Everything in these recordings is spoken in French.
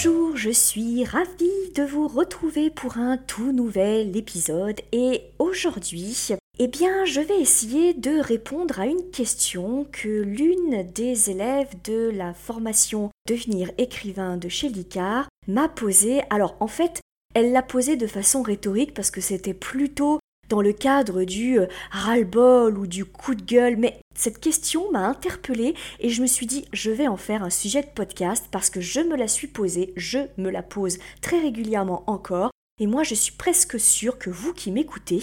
Bonjour, je suis ravie de vous retrouver pour un tout nouvel épisode et aujourd'hui, eh bien, je vais essayer de répondre à une question que l'une des élèves de la formation Devenir écrivain de chez Licard m'a posée. Alors, en fait, elle l'a posée de façon rhétorique parce que c'était plutôt dans le cadre du euh, ras-le-bol ou du coup de gueule, mais cette question m'a interpellée et je me suis dit je vais en faire un sujet de podcast parce que je me la suis posée, je me la pose très régulièrement encore et moi je suis presque sûre que vous qui m'écoutez,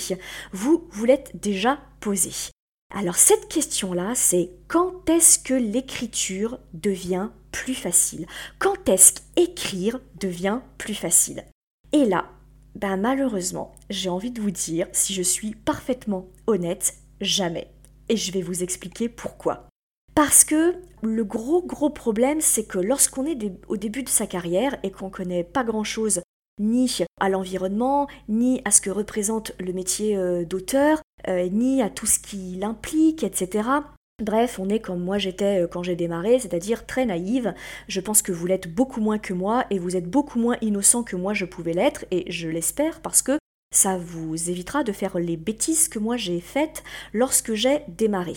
vous vous l'êtes déjà posée. Alors cette question-là, c'est quand est-ce que l'écriture devient plus facile? Quand est-ce qu'écrire devient plus facile? Et là, ben malheureusement, j'ai envie de vous dire, si je suis parfaitement honnête, jamais. Et je vais vous expliquer pourquoi. Parce que le gros gros problème, c'est que lorsqu'on est au début de sa carrière et qu'on connaît pas grand-chose ni à l'environnement, ni à ce que représente le métier euh, d'auteur, euh, ni à tout ce qui l'implique, etc. Bref, on est comme moi j'étais euh, quand j'ai démarré, c'est-à-dire très naïve. Je pense que vous l'êtes beaucoup moins que moi et vous êtes beaucoup moins innocent que moi je pouvais l'être et je l'espère parce que ça vous évitera de faire les bêtises que moi j'ai faites lorsque j'ai démarré.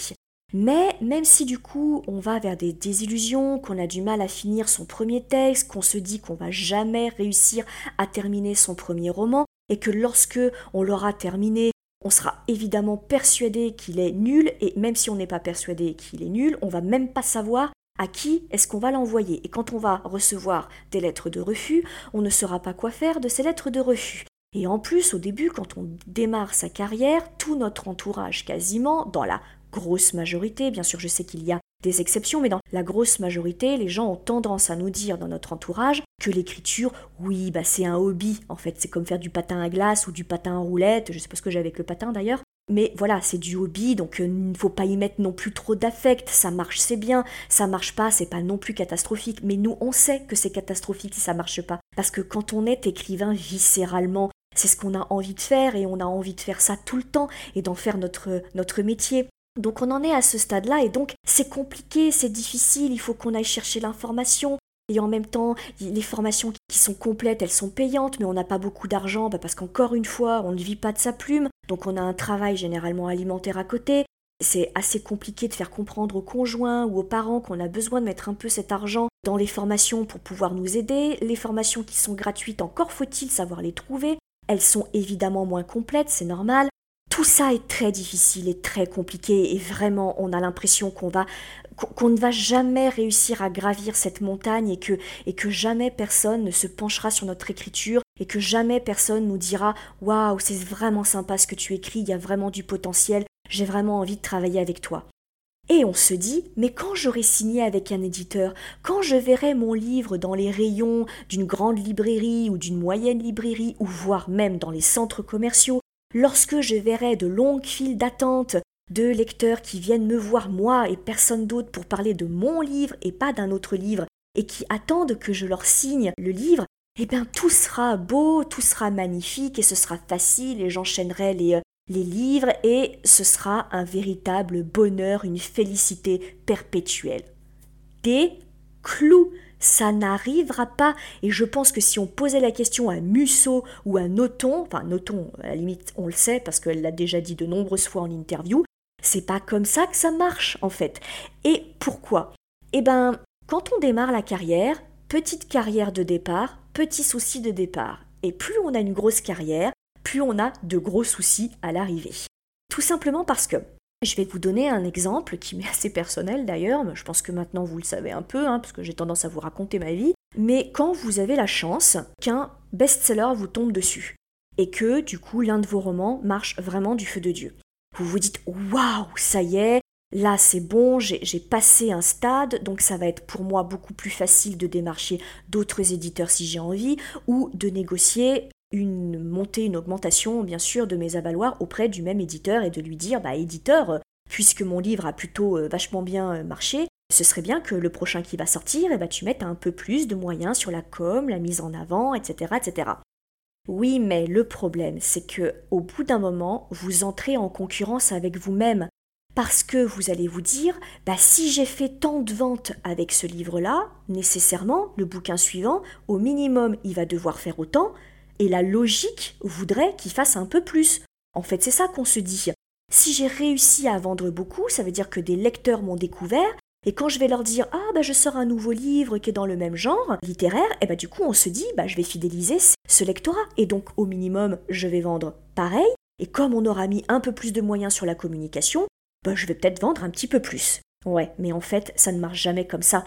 Mais même si du coup on va vers des désillusions, qu'on a du mal à finir son premier texte, qu'on se dit qu'on va jamais réussir à terminer son premier roman, et que lorsque on l'aura terminé, on sera évidemment persuadé qu'il est nul, et même si on n'est pas persuadé qu'il est nul, on va même pas savoir à qui est-ce qu'on va l'envoyer. Et quand on va recevoir des lettres de refus, on ne saura pas quoi faire de ces lettres de refus. Et en plus, au début, quand on démarre sa carrière, tout notre entourage quasiment, dans la grosse majorité, bien sûr je sais qu'il y a des exceptions, mais dans la grosse majorité, les gens ont tendance à nous dire dans notre entourage que l'écriture, oui, bah c'est un hobby, en fait, c'est comme faire du patin à glace ou du patin en roulette, je sais pas ce que j'ai avec le patin d'ailleurs, mais voilà, c'est du hobby, donc euh, il ne faut pas y mettre non plus trop d'affect, ça marche, c'est bien, ça marche pas, c'est pas non plus catastrophique, mais nous, on sait que c'est catastrophique si ça marche pas, parce que quand on est écrivain viscéralement, c'est ce qu'on a envie de faire et on a envie de faire ça tout le temps et d'en faire notre, notre métier. Donc on en est à ce stade-là et donc c'est compliqué, c'est difficile, il faut qu'on aille chercher l'information. Et en même temps, les formations qui sont complètes, elles sont payantes, mais on n'a pas beaucoup d'argent bah, parce qu'encore une fois, on ne vit pas de sa plume, donc on a un travail généralement alimentaire à côté. C'est assez compliqué de faire comprendre aux conjoints ou aux parents qu'on a besoin de mettre un peu cet argent dans les formations pour pouvoir nous aider. Les formations qui sont gratuites, encore faut-il savoir les trouver. Elles sont évidemment moins complètes, c'est normal. Tout ça est très difficile et très compliqué et vraiment on a l'impression qu'on va qu'on ne va jamais réussir à gravir cette montagne et que et que jamais personne ne se penchera sur notre écriture et que jamais personne nous dira waouh c'est vraiment sympa ce que tu écris il y a vraiment du potentiel j'ai vraiment envie de travailler avec toi et on se dit, mais quand j'aurai signé avec un éditeur, quand je verrai mon livre dans les rayons d'une grande librairie ou d'une moyenne librairie, ou voire même dans les centres commerciaux, lorsque je verrai de longues files d'attente de lecteurs qui viennent me voir moi et personne d'autre pour parler de mon livre et pas d'un autre livre, et qui attendent que je leur signe le livre, eh bien tout sera beau, tout sera magnifique et ce sera facile et j'enchaînerai les, euh, les livres et ce sera un véritable bonheur, une félicité perpétuelle. Des clous ça n'arrivera pas. Et je pense que si on posait la question à Musso ou à Noton, enfin Noton, à la limite, on le sait parce qu'elle l'a déjà dit de nombreuses fois en interview, c'est pas comme ça que ça marche en fait. Et pourquoi? Eh ben, quand on démarre la carrière, petite carrière de départ, petit souci de départ. Et plus on a une grosse carrière, plus on a de gros soucis à l'arrivée. Tout simplement parce que je vais vous donner un exemple qui m'est assez personnel d'ailleurs, mais je pense que maintenant vous le savez un peu, hein, parce que j'ai tendance à vous raconter ma vie. Mais quand vous avez la chance qu'un best-seller vous tombe dessus, et que du coup l'un de vos romans marche vraiment du feu de Dieu, vous vous dites waouh, ça y est, là c'est bon, j'ai passé un stade, donc ça va être pour moi beaucoup plus facile de démarcher d'autres éditeurs si j'ai envie, ou de négocier une montée, une augmentation bien sûr de mes avaloirs auprès du même éditeur et de lui dire, bah éditeur, puisque mon livre a plutôt euh, vachement bien euh, marché, ce serait bien que le prochain qui va sortir, eh ben, tu mettes un peu plus de moyens sur la com, la mise en avant, etc., etc. Oui, mais le problème, c'est que au bout d'un moment, vous entrez en concurrence avec vous-même parce que vous allez vous dire, bah si j'ai fait tant de ventes avec ce livre-là, nécessairement, le bouquin suivant, au minimum, il va devoir faire autant, et la logique voudrait qu'il fasse un peu plus. En fait, c'est ça qu'on se dit. Si j'ai réussi à vendre beaucoup, ça veut dire que des lecteurs m'ont découvert, et quand je vais leur dire ah bah je sors un nouveau livre qui est dans le même genre littéraire, et bah du coup on se dit bah je vais fidéliser ce lectorat et donc au minimum je vais vendre pareil et comme on aura mis un peu plus de moyens sur la communication, bah je vais peut-être vendre un petit peu plus. Ouais, mais en fait ça ne marche jamais comme ça.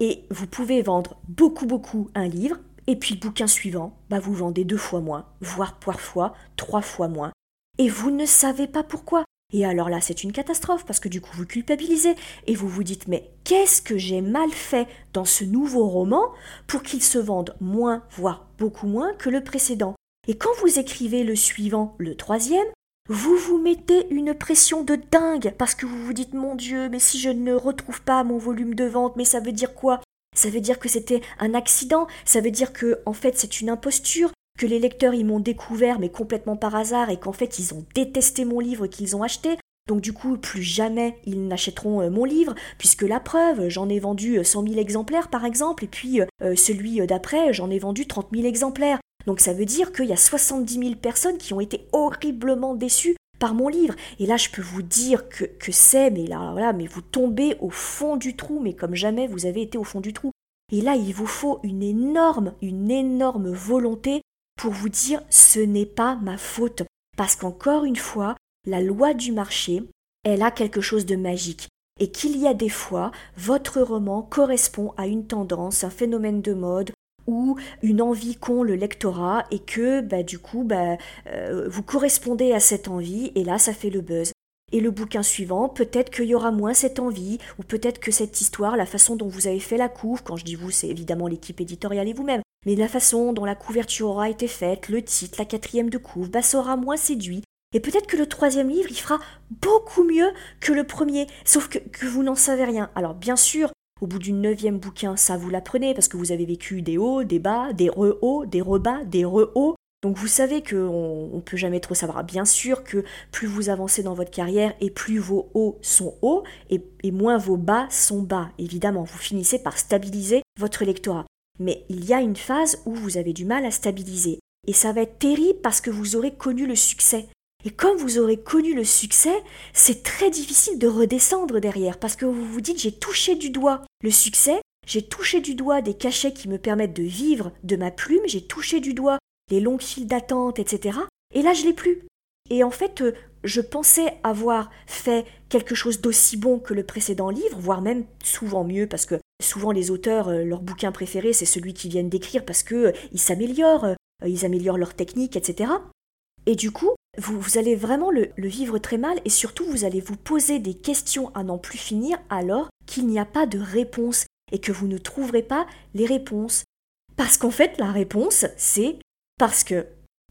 Et vous pouvez vendre beaucoup beaucoup un livre et puis le bouquin suivant, bah vous vendez deux fois moins, voire parfois trois fois moins. Et vous ne savez pas pourquoi. Et alors là, c'est une catastrophe parce que du coup, vous culpabilisez et vous vous dites mais qu'est-ce que j'ai mal fait dans ce nouveau roman pour qu'il se vende moins, voire beaucoup moins que le précédent? Et quand vous écrivez le suivant, le troisième, vous vous mettez une pression de dingue parce que vous vous dites mon Dieu, mais si je ne retrouve pas mon volume de vente, mais ça veut dire quoi? Ça veut dire que c'était un accident, ça veut dire que en fait c'est une imposture, que les lecteurs ils m'ont découvert mais complètement par hasard et qu'en fait ils ont détesté mon livre qu'ils ont acheté? Donc du coup, plus jamais ils n'achèteront euh, mon livre, puisque la preuve, j'en ai vendu 100 euh, 000 exemplaires par exemple, et puis euh, celui d'après, j'en ai vendu 30 000 exemplaires. Donc ça veut dire qu'il y a 70 000 personnes qui ont été horriblement déçues par mon livre. Et là, je peux vous dire que, c'est, mais là, voilà, mais vous tombez au fond du trou, mais comme jamais vous avez été au fond du trou. Et là, il vous faut une énorme, une énorme volonté pour vous dire ce n'est pas ma faute. Parce qu'encore une fois, la loi du marché, elle a quelque chose de magique. Et qu'il y a des fois, votre roman correspond à une tendance, un phénomène de mode ou une envie qu'ont le lectorat et que bah, du coup bah, euh, vous correspondez à cette envie et là ça fait le buzz. Et le bouquin suivant, peut-être qu'il y aura moins cette envie, ou peut-être que cette histoire, la façon dont vous avez fait la couve, quand je dis vous, c'est évidemment l'équipe éditoriale et vous-même, mais la façon dont la couverture aura été faite, le titre, la quatrième de couve, bah, ça aura moins séduit. Et peut-être que le troisième livre, il fera beaucoup mieux que le premier, sauf que, que vous n'en savez rien. Alors bien sûr, au bout du neuvième bouquin, ça vous l'apprenez, parce que vous avez vécu des hauts, des bas, des re-hauts, des re-bas, des re-hauts. Donc vous savez qu'on ne peut jamais trop savoir. Bien sûr que plus vous avancez dans votre carrière et plus vos hauts sont hauts et, et moins vos bas sont bas. Évidemment, vous finissez par stabiliser votre lectorat. Mais il y a une phase où vous avez du mal à stabiliser. Et ça va être terrible parce que vous aurez connu le succès. Et comme vous aurez connu le succès, c'est très difficile de redescendre derrière parce que vous vous dites j'ai touché du doigt le succès, j'ai touché du doigt des cachets qui me permettent de vivre de ma plume, j'ai touché du doigt les longues files d'attente, etc. Et là je l'ai plus. Et en fait, euh, je pensais avoir fait quelque chose d'aussi bon que le précédent livre, voire même souvent mieux, parce que souvent les auteurs, euh, leur bouquin préféré, c'est celui qu'ils viennent d'écrire parce qu'ils euh, s'améliorent, ils améliorent leur technique, etc. Et du coup, vous, allez vraiment le, le, vivre très mal et surtout vous allez vous poser des questions à n'en plus finir alors qu'il n'y a pas de réponse et que vous ne trouverez pas les réponses. Parce qu'en fait, la réponse, c'est parce que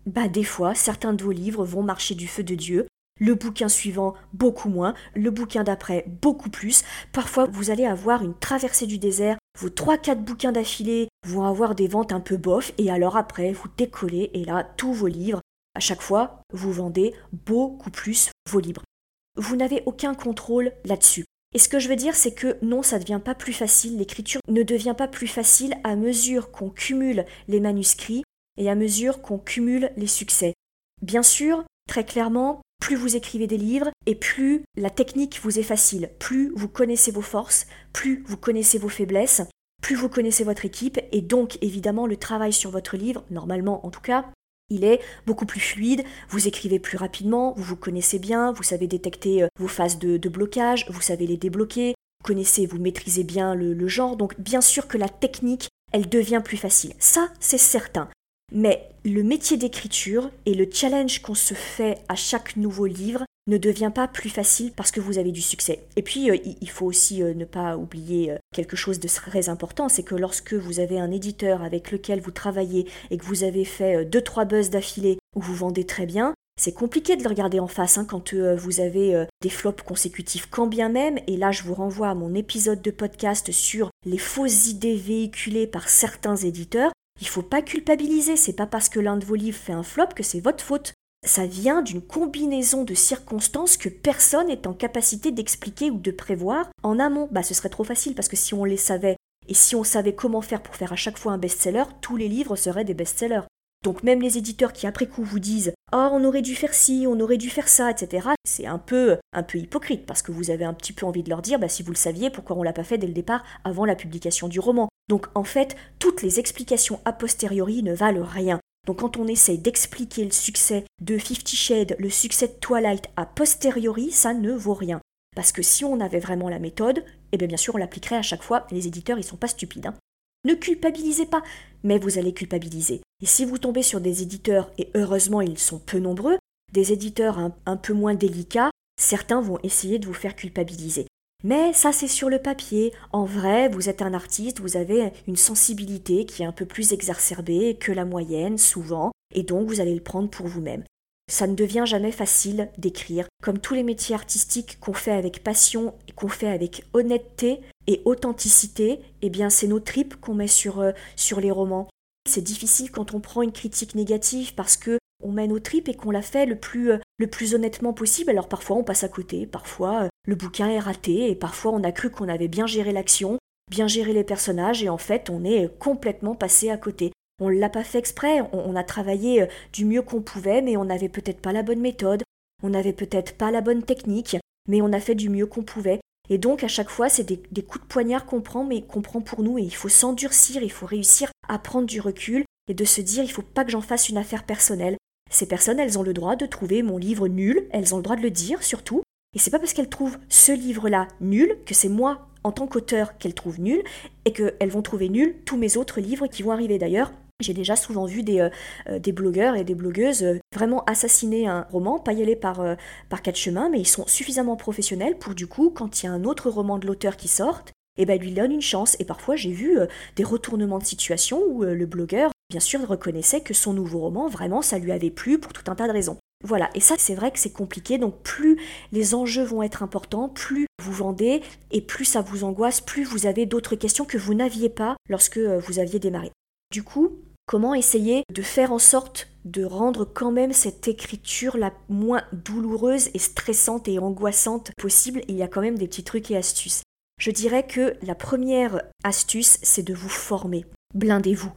bah des fois, certains de vos livres vont marcher du feu de Dieu, le bouquin suivant beaucoup moins, le bouquin d'après beaucoup plus. Parfois, vous allez avoir une traversée du désert, vos 3-4 bouquins d'affilée vont avoir des ventes un peu bof, et alors après, vous décollez, et là, tous vos livres, à chaque fois, vous vendez beaucoup plus vos livres. Vous n'avez aucun contrôle là-dessus. Et ce que je veux dire, c'est que non, ça ne devient pas plus facile, l'écriture ne devient pas plus facile à mesure qu'on cumule les manuscrits et à mesure qu'on cumule les succès. Bien sûr, très clairement, plus vous écrivez des livres et plus la technique vous est facile, plus vous connaissez vos forces, plus vous connaissez vos faiblesses, plus vous connaissez votre équipe et donc évidemment le travail sur votre livre, normalement en tout cas, il est beaucoup plus fluide, vous écrivez plus rapidement, vous vous connaissez bien, vous savez détecter euh, vos phases de, blocage, vous savez les débloquer, vous connaissez, vous maîtrisez bien le genre, donc bien sûr que la technique, elle devient plus facile. Ça, c'est certain. Mais le métier d'écriture et le challenge qu'on se fait à chaque nouveau livre ne devient pas plus facile parce que vous avez du succès. Et puis, euh, il faut aussi euh, ne pas oublier euh, quelque chose de très important, c'est que lorsque vous avez un éditeur avec lequel vous travaillez et que vous avez fait deux trois buzz d'affilée où vous vendez très bien, c'est compliqué de le regarder en face hein, quand vous avez des flops consécutifs, quand bien même, et là je vous renvoie à mon épisode de podcast sur les fausses idées véhiculées par certains éditeurs, il faut pas culpabiliser, c'est pas parce que l'un de vos livres fait un flop que c'est votre faute. Ça vient d'une combinaison de circonstances que personne n'est en capacité d'expliquer ou de prévoir en amont. Bah ce serait trop facile parce que si on les savait et si on savait comment faire pour faire à chaque fois un best-seller, tous les livres seraient des best-sellers. Donc même les éditeurs qui après coup vous disent "Oh, on aurait dû faire ci, on aurait dû faire ça", etc. C'est un peu un peu hypocrite parce que vous avez un petit peu envie de leur dire bah si vous le saviez pourquoi on l'a pas fait dès le départ avant la publication du roman. Donc en fait, toutes les explications a posteriori ne valent rien. Donc quand on essaye d'expliquer le succès de Fifty Shades, le succès de Twilight a posteriori, ça ne vaut rien. Parce que si on avait vraiment la méthode, eh bien bien sûr on l'appliquerait à chaque fois, les éditeurs ils sont pas stupides. Hein. Ne culpabilisez pas, mais vous allez culpabiliser. Et si vous tombez sur des éditeurs, et heureusement ils sont peu nombreux, des éditeurs un peu moins délicats, certains vont essayer de vous faire culpabiliser. Mais ça, c'est sur le papier. En vrai, vous êtes un artiste, vous avez une sensibilité qui est un peu plus exacerbée que la moyenne, souvent, et donc vous allez le prendre pour vous-même. Ça ne devient jamais facile d'écrire. Comme tous les métiers artistiques qu'on fait avec passion et qu'on fait avec honnêteté et authenticité, eh bien c'est nos tripes qu'on met sur, euh, sur les romans. C'est difficile quand on prend une critique négative parce que on mène nos tripes et qu'on la fait le plus, euh, le plus honnêtement possible. Alors parfois on passe à côté, parfois euh, le bouquin est raté et parfois on a cru qu'on avait bien géré l'action, bien géré les personnages et en fait on est complètement passé à côté. On ne l'a pas fait exprès, on, a travaillé euh, du mieux qu'on pouvait mais on n'avait peut-être pas la bonne méthode, on n'avait peut-être pas la bonne technique, mais on a fait du mieux qu'on pouvait. Et donc à chaque fois c'est des, coups de poignard qu'on prend mais qu'on prend pour nous et il faut s'endurcir, il faut réussir à prendre du recul et de se dire il faut pas que j'en fasse une affaire personnelle. Ces personnes, elles ont le droit de trouver mon livre nul, elles ont le droit de le dire surtout, et c'est pas parce qu'elles trouvent ce livre-là nul que c'est moi, en tant qu'auteur, qu'elles trouvent nul, et qu'elles vont trouver nul tous mes autres livres qui vont arriver d'ailleurs. J'ai déjà souvent vu des, euh, euh, blogueurs et des blogueuses euh, vraiment assassiner un roman, pas y aller par, par quatre chemins, mais ils sont suffisamment professionnels pour du coup, quand il y a un autre roman de l'auteur qui sort, et eh ben lui donne une chance. Et parfois j'ai vu des retournements de situation où le blogueur bien sûr, reconnaissait que son nouveau roman, vraiment, ça lui avait plu pour tout un tas de raisons. Voilà, et ça c'est vrai que c'est compliqué, donc plus les enjeux vont être importants, plus vous vendez, et plus ça vous angoisse, plus vous avez d'autres questions que vous n'aviez pas lorsque euh, vous aviez démarré. Du coup, comment essayer de faire en sorte de rendre quand même cette écriture la moins douloureuse et stressante et angoissante possible Il y a quand même des petits trucs et astuces. Je dirais que la première astuce, c'est de vous former. Blindez-vous.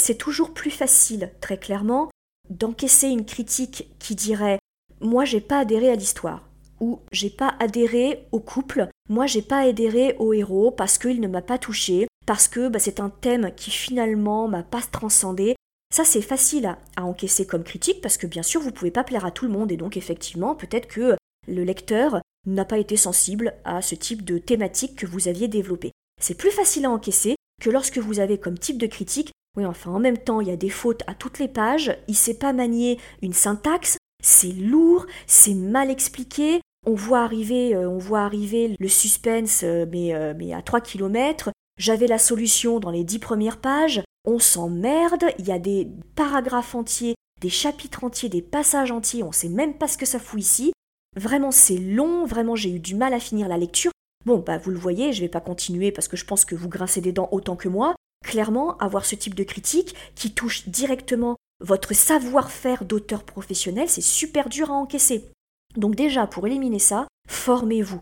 C'est toujours plus facile, très clairement, d'encaisser une critique qui dirait Moi, j'ai pas adhéré à l'histoire, ou J'ai pas adhéré au couple, moi, j'ai pas adhéré au héros parce qu'il ne m'a pas touché, parce que bah, c'est un thème qui finalement m'a pas transcendé. Ça, c'est facile à, à, encaisser comme critique parce que bien sûr, vous pouvez pas plaire à tout le monde et donc effectivement, peut-être que le lecteur n'a pas été sensible à ce type de thématique que vous aviez développé. C'est plus facile à encaisser que lorsque vous avez comme type de critique. Oui, enfin, en même temps, il y a des fautes à toutes les pages, il sait pas manier une syntaxe, c'est lourd, c'est mal expliqué, on voit arriver, euh, on voit arriver le suspense, euh, mais, euh, mais à 3 km. J'avais la solution dans les 10 premières pages, on s'emmerde, il y a des paragraphes entiers, des chapitres entiers, des passages entiers, on sait même pas ce que ça fout ici. Vraiment, c'est long, vraiment, j'ai eu du mal à finir la lecture. Bon, bah, vous le voyez, je vais pas continuer parce que je pense que vous grincez des dents autant que moi, clairement, avoir ce type de critique qui touche directement votre savoir-faire d'auteur professionnel, c'est super dur à encaisser. Donc déjà, pour éliminer ça, formez-vous.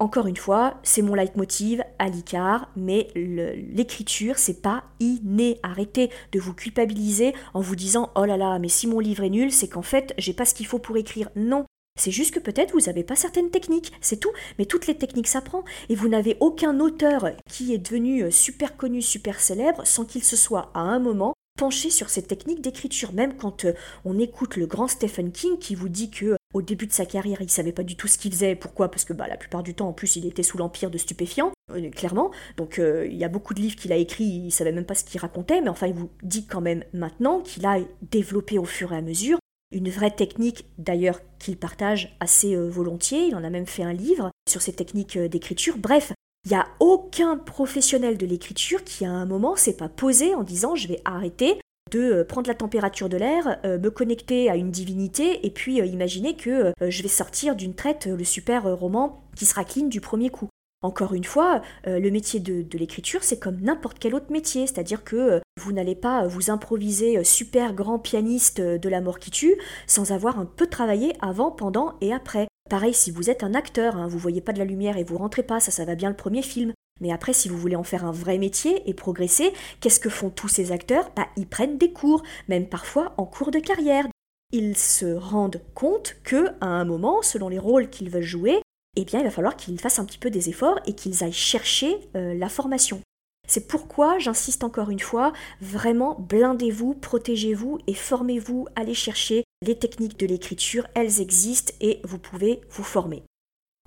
Encore une fois, c'est mon leitmotiv à l'ICAR, mais l'écriture, c'est pas inné. Arrêtez de vous culpabiliser en vous disant Oh là là, mais si mon livre est nul, c'est qu'en fait, j'ai pas ce qu'il faut pour écrire. Non, c'est juste que peut-être vous n'avez pas certaines techniques, c'est tout. Mais toutes les techniques s'apprend. Et vous n'avez aucun auteur qui est devenu euh, super connu, super célèbre, sans qu'il se soit à un moment penché sur ces techniques d'écriture. Même quand euh, on écoute le grand Stephen King qui vous dit que Au début de sa carrière, il savait pas du tout ce qu'il faisait. Pourquoi? Parce que bah, la plupart du temps, en plus, il était sous l'empire de stupéfiants, euh, clairement. Donc euh, il y a beaucoup de livres qu'il a écrits, il savait même pas ce qu'il racontait, mais enfin, il vous dit quand même maintenant qu'il a développé au fur et à mesure une vraie technique, d'ailleurs, qu'il partage assez volontiers. Il en a même fait un livre sur ses techniques d'écriture. Bref, il n'y a aucun professionnel de l'écriture qui à un moment s'est pas posé en disant je vais arrêter de euh, prendre la température de l'air, euh, me connecter à une divinité et puis euh, imaginer que je vais sortir d'une traite le super roman qui sera clean du premier coup. Encore une fois, le métier de, de l'écriture, c'est comme n'importe quel autre métier, c'est-à-dire que vous n'allez pas vous improviser super grand pianiste de la mort qui tue sans avoir un peu travaillé avant, pendant et après. Pareil, si vous êtes un acteur, hein, vous voyez pas de la lumière et vous rentrez pas, ça, ça va bien le premier film. Mais après, si vous voulez en faire un vrai métier et progresser, qu'est-ce que font tous ces acteurs? Bah, Ils prennent des cours, même parfois en cours de carrière. Ils se rendent compte que, à un moment, selon les rôles qu'ils veulent jouer, eh bien, il va falloir qu'ils fassent un petit peu des efforts et qu'ils aillent chercher euh, la formation. C'est pourquoi j'insiste encore une fois, vraiment blindez-vous, protégez-vous et formez-vous, allez chercher les techniques de l'écriture, elles existent et vous pouvez vous former.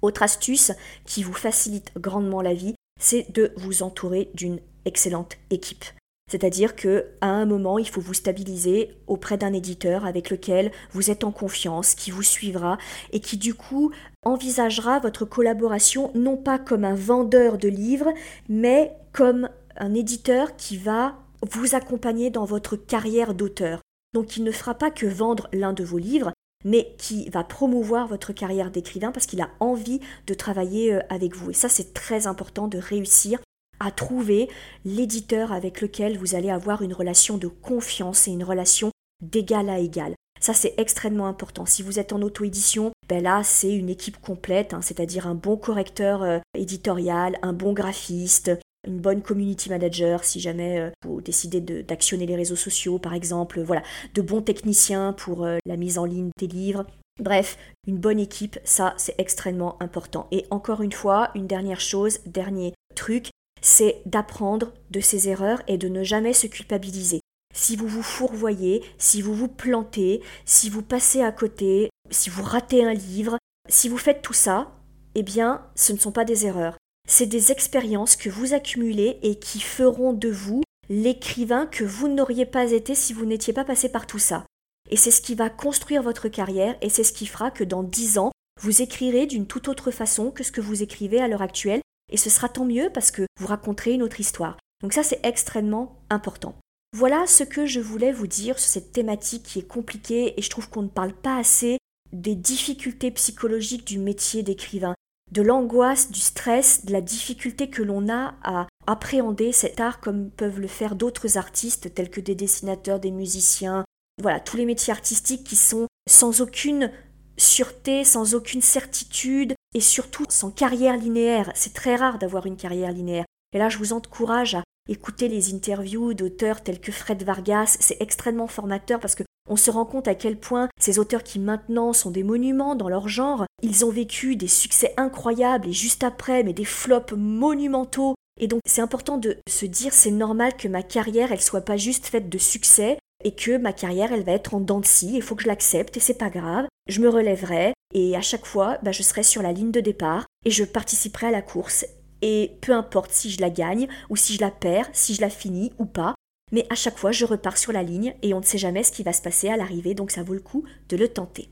Autre astuce qui vous facilite grandement la vie, c'est de vous entourer d'une excellente équipe. C'est-à-dire que à un moment, il faut vous stabiliser auprès d'un éditeur avec lequel vous êtes en confiance, qui vous suivra et qui du coup envisagera votre collaboration non pas comme un vendeur de livres, mais comme un éditeur qui va vous accompagner dans votre carrière d'auteur. Donc il ne fera pas que vendre l'un de vos livres, mais qui va promouvoir votre carrière d'écrivain parce qu'il a envie de travailler euh, avec vous. Et ça, c'est très important de réussir à trouver l'éditeur avec lequel vous allez avoir une relation de confiance et une relation d'égal à égal. Ça, c'est extrêmement important. Si vous êtes en auto-édition, ben là, c'est une équipe complète, hein, c'est-à-dire un bon correcteur euh, éditorial, un bon graphiste, une bonne community manager si jamais euh, vous décidez d'actionner les réseaux sociaux par exemple, voilà, de bons techniciens pour euh, la mise en ligne des livres. Bref, une bonne équipe, ça c'est extrêmement important. Et encore une fois, une dernière chose, dernier truc, c'est d'apprendre de ses erreurs et de ne jamais se culpabiliser. Si vous vous fourvoyez, si vous vous plantez, si vous passez à côté, si vous ratez un livre, si vous faites tout ça, eh bien, ce ne sont pas des erreurs c'est des expériences que vous accumulez et qui feront de vous l'écrivain que vous n'auriez pas été si vous n'étiez pas passé par tout ça. Et c'est ce qui va construire votre carrière et c'est ce qui fera que dans dix ans, vous écrirez d'une toute autre façon que ce que vous écrivez à l'heure actuelle et ce sera tant mieux parce que vous raconterez une autre histoire. Donc ça, c'est extrêmement important. Voilà ce que je voulais vous dire sur cette thématique qui est compliquée et je trouve qu'on ne parle pas assez des difficultés psychologiques du métier d'écrivain de l'angoisse, du stress, de la difficulté que l'on a à appréhender cet art comme peuvent le faire d'autres artistes tels que des dessinateurs, des musiciens, voilà, tous les métiers artistiques qui sont sans aucune sûreté, sans aucune certitude et surtout sans carrière linéaire. C'est très rare d'avoir une carrière linéaire. Et là, je vous encourage à écouter les interviews d'auteurs tels que Fred Vargas. C'est extrêmement formateur parce que on se rend compte à quel point ces auteurs qui maintenant sont des monuments dans leur genre, ils ont vécu des succès incroyables et juste après, mais des flops monumentaux. Et donc c'est important de se dire c'est normal que ma carrière elle soit pas juste faite de succès et que ma carrière elle va être en dents de scie, il faut que je l'accepte et c'est pas grave, je me relèverai et à chaque fois bah, je serai sur la ligne de départ et je participerai à la course. Et peu importe si je la gagne ou si je la perds, si je la finis ou pas, mais à chaque fois je repars sur la ligne et on ne sait jamais ce qui va se passer à l'arrivée, donc ça vaut le coup de le tenter.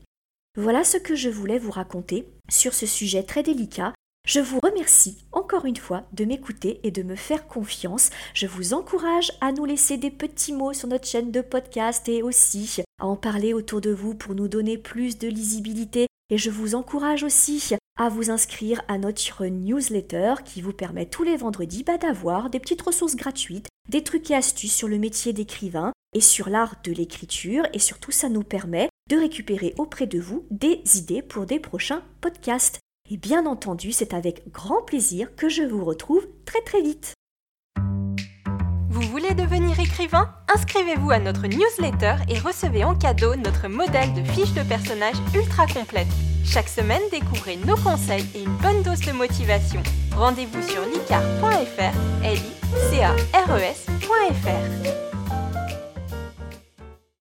Voilà ce que je voulais vous raconter sur ce sujet très délicat. Je vous remercie encore une fois de m'écouter et de me faire confiance. Je vous encourage à nous laisser des petits mots sur notre chaîne de podcast et aussi à en parler autour de vous pour nous donner plus de lisibilité. Et je vous encourage aussi à vous inscrire à notre newsletter qui vous permet tous les vendredis bah, d'avoir des petites ressources gratuites des trucs et astuces sur le métier d'écrivain et sur l'art de l'écriture et surtout ça nous permet de récupérer auprès de vous des idées pour des prochains podcasts. Et bien entendu, c'est avec grand plaisir que je vous retrouve très très vite. Vous voulez devenir écrivain? Inscrivez-vous à notre newsletter et recevez en cadeau notre modèle de fiche de personnage ultra complète. Chaque semaine, découvrez nos conseils et une bonne dose de motivation. Rendez-vous sur licar.fr, l i c a r e.